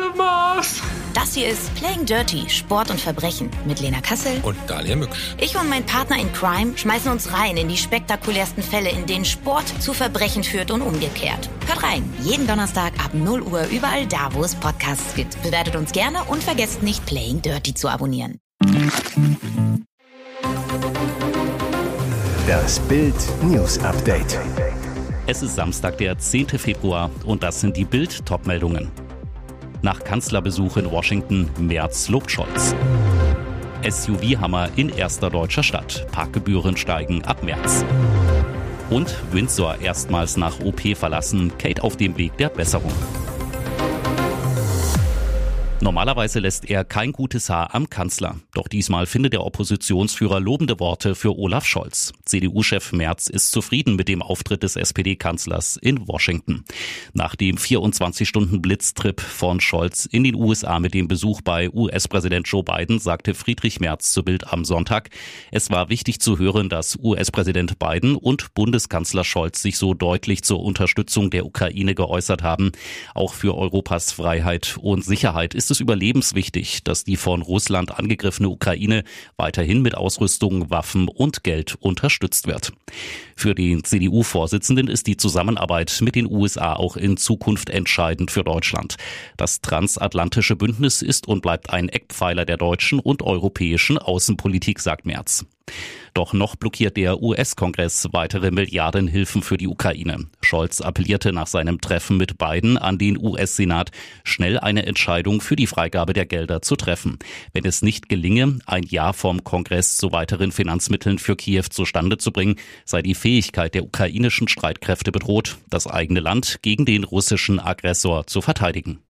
of Mars. Das hier ist Playing Dirty, Sport und Verbrechen mit Lena Kassel. Und Dalia Mücksch. Ich und mein Partner in Crime schmeißen uns rein in die spektakulärsten Fälle, in denen Sport zu Verbrechen führt und umgekehrt. Hört rein, jeden Donnerstag ab 0 Uhr überall da, wo es Podcasts gibt. Bewertet uns gerne und vergesst nicht, Playing Dirty zu abonnieren. Das Bild News Update. Es ist Samstag, der 10. Februar und das sind die Bild-Top-Meldungen. Nach Kanzlerbesuch in Washington, Merz lobt Scholz. SUV-Hammer in erster deutscher Stadt. Parkgebühren steigen ab März. Und Windsor erstmals nach OP verlassen, Kate auf dem Weg der Besserung. Normalerweise lässt er kein gutes Haar am Kanzler. Doch diesmal findet der Oppositionsführer lobende Worte für Olaf Scholz. CDU-Chef Merz ist zufrieden mit dem Auftritt des SPD-Kanzlers in Washington. Nach dem 24-Stunden-Blitztrip von Scholz in den USA mit dem Besuch bei US-Präsident Joe Biden sagte Friedrich Merz zu Bild am Sonntag, es war wichtig zu hören, dass US-Präsident Biden und Bundeskanzler Scholz sich so deutlich zur Unterstützung der Ukraine geäußert haben. Auch für Europas Freiheit und Sicherheit ist ist es überlebenswichtig, dass die von Russland angegriffene Ukraine weiterhin mit Ausrüstung, Waffen und Geld unterstützt wird. Für den CDU-Vorsitzenden ist die Zusammenarbeit mit den USA auch in Zukunft entscheidend für Deutschland. Das transatlantische Bündnis ist und bleibt ein Eckpfeiler der deutschen und europäischen Außenpolitik, sagt Merz. Doch noch blockiert der US-Kongress weitere Milliardenhilfen für die Ukraine. Scholz appellierte nach seinem Treffen mit Biden an den US-Senat, schnell eine Entscheidung für die Freigabe der Gelder zu treffen. Wenn es nicht gelinge, ein Ja vom Kongress zu weiteren Finanzmitteln für Kiew zustande zu bringen, sei die Fähigkeit der ukrainischen Streitkräfte bedroht, das eigene Land gegen den russischen Aggressor zu verteidigen.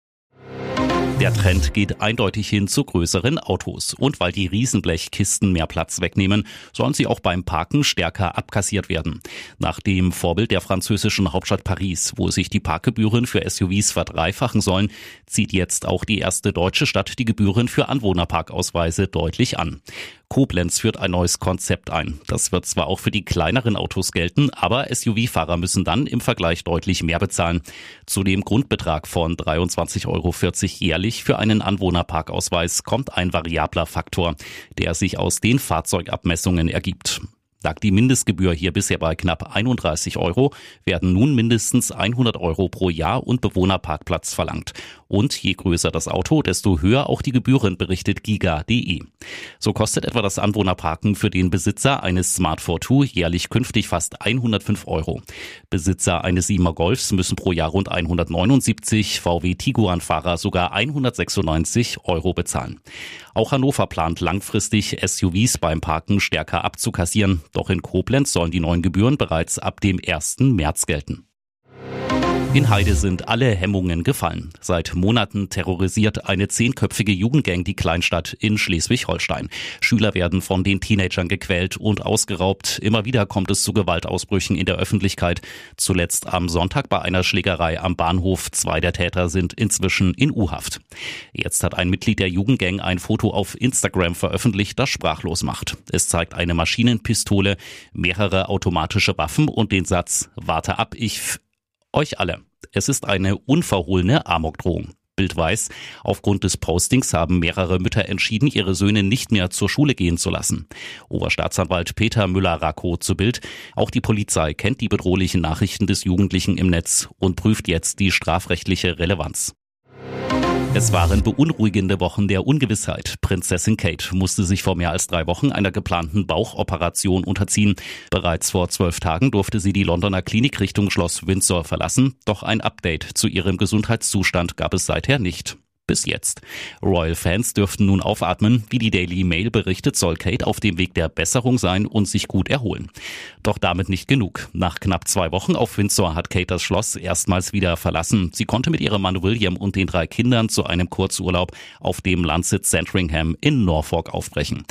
Der Trend geht eindeutig hin zu größeren Autos. Und weil die Riesenblechkisten mehr Platz wegnehmen, sollen sie auch beim Parken stärker abkassiert werden. Nach dem Vorbild der französischen Hauptstadt Paris, wo sich die Parkgebühren für SUVs verdreifachen sollen, zieht jetzt auch die erste deutsche Stadt die Gebühren für Anwohnerparkausweise deutlich an. Koblenz führt ein neues Konzept ein. Das wird zwar auch für die kleineren Autos gelten, aber SUV-Fahrer müssen dann im Vergleich deutlich mehr bezahlen. Zu dem Grundbetrag von 23,40 Euro jährlich für einen Anwohnerparkausweis kommt ein variabler Faktor, der sich aus den Fahrzeugabmessungen ergibt. Lag die Mindestgebühr hier bisher bei knapp 31 Euro, werden nun mindestens 100 Euro pro Jahr und Bewohnerparkplatz verlangt. Und je größer das Auto, desto höher auch die Gebühren, berichtet giga.de. So kostet etwa das Anwohnerparken für den Besitzer eines Smart 42 jährlich künftig fast 105 Euro. Besitzer eines Siemer Golfs müssen pro Jahr rund 179, VW Tiguan-Fahrer sogar 196 Euro bezahlen. Auch Hannover plant langfristig SUVs beim Parken stärker abzukassieren. Doch in Koblenz sollen die neuen Gebühren bereits ab dem 1. März gelten. In Heide sind alle Hemmungen gefallen. Seit Monaten terrorisiert eine zehnköpfige Jugendgang die Kleinstadt in Schleswig-Holstein. Schüler werden von den Teenagern gequält und ausgeraubt. Immer wieder kommt es zu Gewaltausbrüchen in der Öffentlichkeit. Zuletzt am Sonntag bei einer Schlägerei am Bahnhof. Zwei der Täter sind inzwischen in U-Haft. Jetzt hat ein Mitglied der Jugendgang ein Foto auf Instagram veröffentlicht, das sprachlos macht. Es zeigt eine Maschinenpistole, mehrere automatische Waffen und den Satz, warte ab, ich euch alle. Es ist eine unverhohlene Amokdrohung. Bild weiß, aufgrund des Postings haben mehrere Mütter entschieden, ihre Söhne nicht mehr zur Schule gehen zu lassen. Oberstaatsanwalt Peter Müller-Racco zu Bild. Auch die Polizei kennt die bedrohlichen Nachrichten des Jugendlichen im Netz und prüft jetzt die strafrechtliche Relevanz. Es waren beunruhigende Wochen der Ungewissheit. Prinzessin Kate musste sich vor mehr als drei Wochen einer geplanten Bauchoperation unterziehen. Bereits vor zwölf Tagen durfte sie die Londoner Klinik Richtung Schloss Windsor verlassen, doch ein Update zu ihrem Gesundheitszustand gab es seither nicht bis jetzt. Royal-Fans dürften nun aufatmen. Wie die Daily Mail berichtet, soll Kate auf dem Weg der Besserung sein und sich gut erholen. Doch damit nicht genug. Nach knapp zwei Wochen auf Windsor hat Kate das Schloss erstmals wieder verlassen. Sie konnte mit ihrem Mann William und den drei Kindern zu einem Kurzurlaub auf dem Landsitz Sandringham in Norfolk aufbrechen.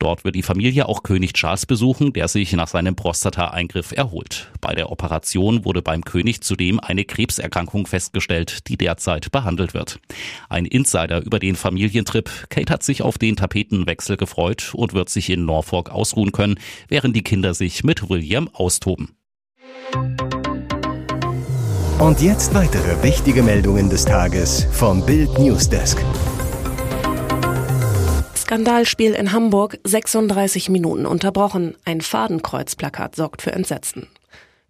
Dort wird die Familie auch König Charles besuchen, der sich nach seinem Prostata-Eingriff erholt. Bei der Operation wurde beim König zudem eine Krebserkrankung festgestellt, die derzeit behandelt wird. Ein ein Insider über den Familientrip. Kate hat sich auf den Tapetenwechsel gefreut und wird sich in Norfolk ausruhen können, während die Kinder sich mit William austoben. Und jetzt weitere wichtige Meldungen des Tages vom Bild Newsdesk. Skandalspiel in Hamburg, 36 Minuten unterbrochen. Ein Fadenkreuzplakat sorgt für Entsetzen.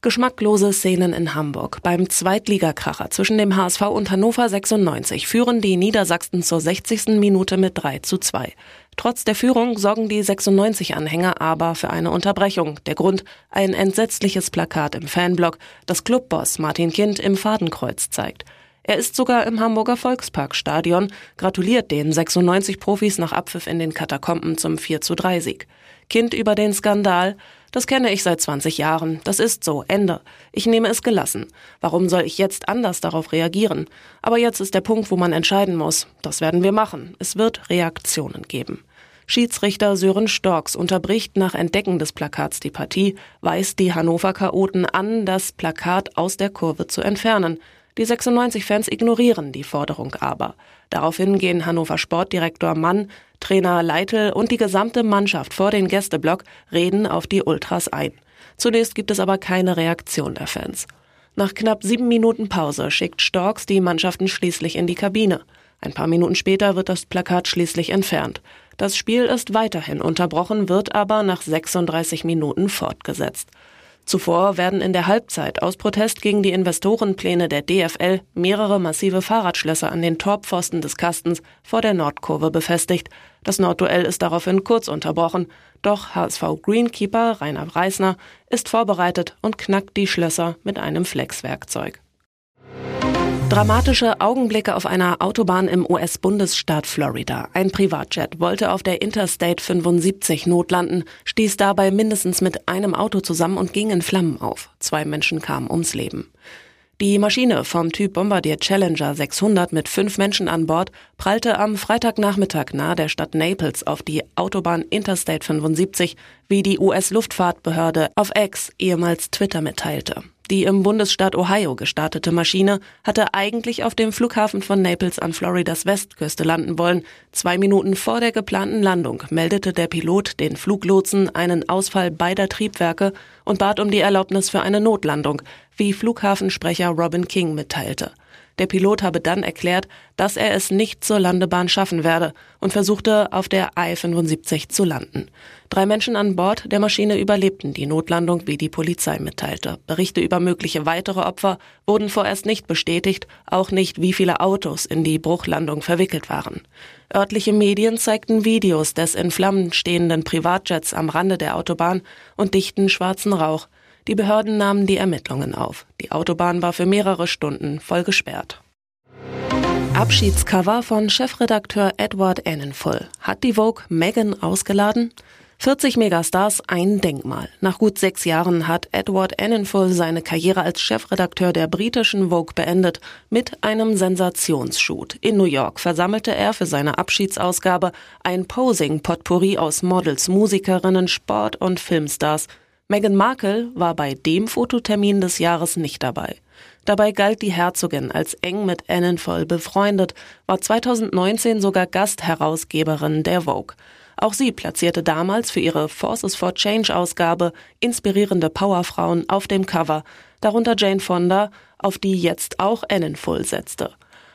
Geschmacklose Szenen in Hamburg. Beim Zweitligakracher zwischen dem HSV und Hannover 96 führen die Niedersachsen zur 60. Minute mit 3 zu 2. Trotz der Führung sorgen die 96-Anhänger aber für eine Unterbrechung. Der Grund, ein entsetzliches Plakat im Fanblock, das Clubboss Martin Kind im Fadenkreuz zeigt. Er ist sogar im Hamburger Volksparkstadion, gratuliert den 96 Profis nach Abpfiff in den Katakomben zum 4 zu 3 Sieg. Kind über den Skandal, das kenne ich seit 20 Jahren. Das ist so. Ende. Ich nehme es gelassen. Warum soll ich jetzt anders darauf reagieren? Aber jetzt ist der Punkt, wo man entscheiden muss. Das werden wir machen. Es wird Reaktionen geben. Schiedsrichter Sören Storks unterbricht nach Entdecken des Plakats die Partie, weist die Hannover Chaoten an, das Plakat aus der Kurve zu entfernen. Die 96-Fans ignorieren die Forderung aber. Daraufhin gehen Hannover Sportdirektor Mann, Trainer Leitl und die gesamte Mannschaft vor den Gästeblock reden auf die Ultras ein. Zunächst gibt es aber keine Reaktion der Fans. Nach knapp sieben Minuten Pause schickt Storks die Mannschaften schließlich in die Kabine. Ein paar Minuten später wird das Plakat schließlich entfernt. Das Spiel ist weiterhin unterbrochen, wird aber nach 36 Minuten fortgesetzt. Zuvor werden in der Halbzeit aus Protest gegen die Investorenpläne der DFL mehrere massive Fahrradschlösser an den Torpfosten des Kastens vor der Nordkurve befestigt. Das Nordduell ist daraufhin kurz unterbrochen, doch HSV Greenkeeper Rainer Reisner ist vorbereitet und knackt die Schlösser mit einem Flexwerkzeug. Dramatische Augenblicke auf einer Autobahn im US-Bundesstaat Florida. Ein Privatjet wollte auf der Interstate 75 notlanden, stieß dabei mindestens mit einem Auto zusammen und ging in Flammen auf. Zwei Menschen kamen ums Leben. Die Maschine vom Typ Bombardier Challenger 600 mit fünf Menschen an Bord prallte am Freitagnachmittag nahe der Stadt Naples auf die Autobahn Interstate 75, wie die US-Luftfahrtbehörde auf X, ehemals Twitter, mitteilte. Die im Bundesstaat Ohio gestartete Maschine hatte eigentlich auf dem Flughafen von Naples an Floridas Westküste landen wollen. Zwei Minuten vor der geplanten Landung meldete der Pilot den Fluglotsen einen Ausfall beider Triebwerke und bat um die Erlaubnis für eine Notlandung, wie Flughafensprecher Robin King mitteilte. Der Pilot habe dann erklärt, dass er es nicht zur Landebahn schaffen werde und versuchte auf der I-75 zu landen. Drei Menschen an Bord der Maschine überlebten die Notlandung, wie die Polizei mitteilte. Berichte über mögliche weitere Opfer wurden vorerst nicht bestätigt, auch nicht, wie viele Autos in die Bruchlandung verwickelt waren. Örtliche Medien zeigten Videos des in Flammen stehenden Privatjets am Rande der Autobahn und dichten schwarzen Rauch. Die Behörden nahmen die Ermittlungen auf. Die Autobahn war für mehrere Stunden voll gesperrt. Abschiedscover von Chefredakteur Edward Annenfull. Hat die Vogue Megan ausgeladen? 40 Megastars, ein Denkmal. Nach gut sechs Jahren hat Edward Annenfull seine Karriere als Chefredakteur der britischen Vogue beendet mit einem Sensationsshoot. In New York versammelte er für seine Abschiedsausgabe ein Posing-Potpourri aus Models, Musikerinnen, Sport- und Filmstars. Meghan Markle war bei dem Fototermin des Jahres nicht dabei. Dabei galt die Herzogin als eng mit Annenvoll befreundet, war 2019 sogar Gastherausgeberin der Vogue. Auch sie platzierte damals für ihre Forces for Change Ausgabe inspirierende Powerfrauen auf dem Cover, darunter Jane Fonda, auf die jetzt auch Annenfull setzte.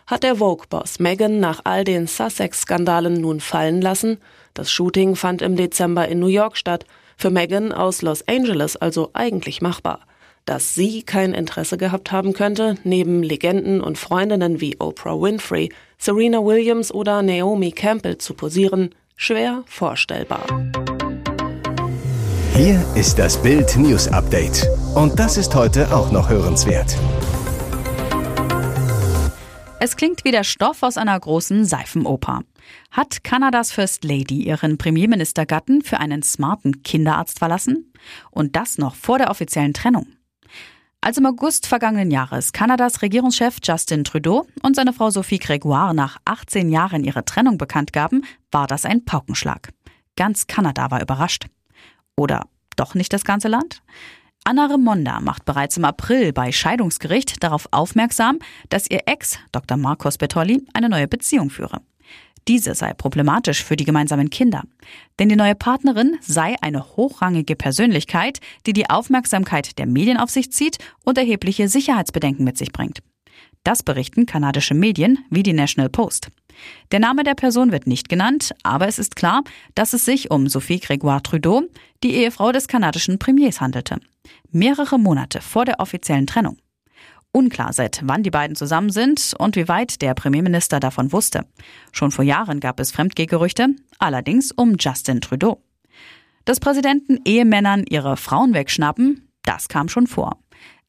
Hat der Vogue-Boss Meghan nach all den Sussex-Skandalen nun fallen lassen? Das Shooting fand im Dezember in New York statt. Für Meghan aus Los Angeles also eigentlich machbar. Dass sie kein Interesse gehabt haben könnte, neben Legenden und Freundinnen wie Oprah Winfrey, Serena Williams oder Naomi Campbell zu posieren, schwer vorstellbar. Hier ist das Bild News Update. Und das ist heute auch noch hörenswert. Es klingt wie der Stoff aus einer großen Seifenoper. Hat Kanadas First Lady ihren Premierministergatten für einen smarten Kinderarzt verlassen? Und das noch vor der offiziellen Trennung. Als im August vergangenen Jahres Kanadas Regierungschef Justin Trudeau und seine Frau Sophie Gregoire nach 18 Jahren ihre Trennung bekannt gaben, war das ein Paukenschlag. Ganz Kanada war überrascht. Oder doch nicht das ganze Land? Anna Remonda macht bereits im April bei Scheidungsgericht darauf aufmerksam, dass ihr Ex, Dr. Marcos Bertolli, eine neue Beziehung führe. Diese sei problematisch für die gemeinsamen Kinder. Denn die neue Partnerin sei eine hochrangige Persönlichkeit, die die Aufmerksamkeit der Medien auf sich zieht und erhebliche Sicherheitsbedenken mit sich bringt. Das berichten kanadische Medien wie die National Post. Der Name der Person wird nicht genannt, aber es ist klar, dass es sich um Sophie Grégoire Trudeau, die Ehefrau des kanadischen Premiers, handelte. Mehrere Monate vor der offiziellen Trennung. Unklar, seit wann die beiden zusammen sind und wie weit der Premierminister davon wusste. Schon vor Jahren gab es Fremdgehgerüchte, allerdings um Justin Trudeau. Dass Präsidenten Ehemännern ihre Frauen wegschnappen, das kam schon vor.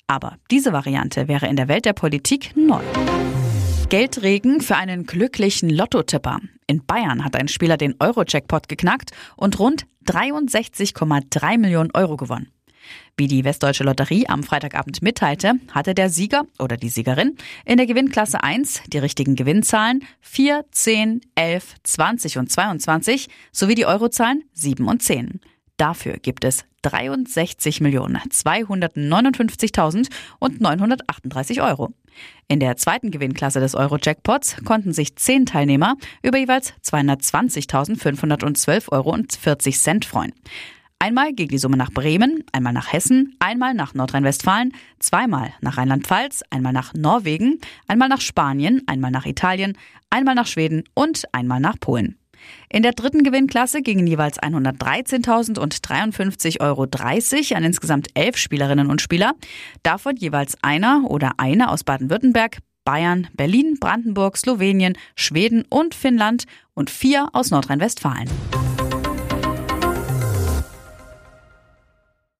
Aber diese Variante wäre in der Welt der Politik neu. Geldregen für einen glücklichen Lottotipper. In Bayern hat ein Spieler den Euro-Jackpot geknackt und rund 63,3 Millionen Euro gewonnen. Wie die Westdeutsche Lotterie am Freitagabend mitteilte, hatte der Sieger oder die Siegerin in der Gewinnklasse 1 die richtigen Gewinnzahlen 4, 10, 11, 20 und 22 sowie die Eurozahlen 7 und 10. Dafür gibt es 63.259.000 und 938 Euro. In der zweiten Gewinnklasse des Euro-Jackpots konnten sich zehn Teilnehmer über jeweils 220.512 Euro und 40 Cent freuen. Einmal ging die Summe nach Bremen, einmal nach Hessen, einmal nach Nordrhein-Westfalen, zweimal nach Rheinland-Pfalz, einmal nach Norwegen, einmal nach Spanien, einmal nach Italien, einmal nach Schweden und einmal nach Polen. In der dritten Gewinnklasse gingen jeweils 113.000 und 53,30 Euro an insgesamt elf Spielerinnen und Spieler, davon jeweils einer oder eine aus Baden-Württemberg, Bayern, Berlin, Brandenburg, Slowenien, Schweden und Finnland und vier aus Nordrhein-Westfalen.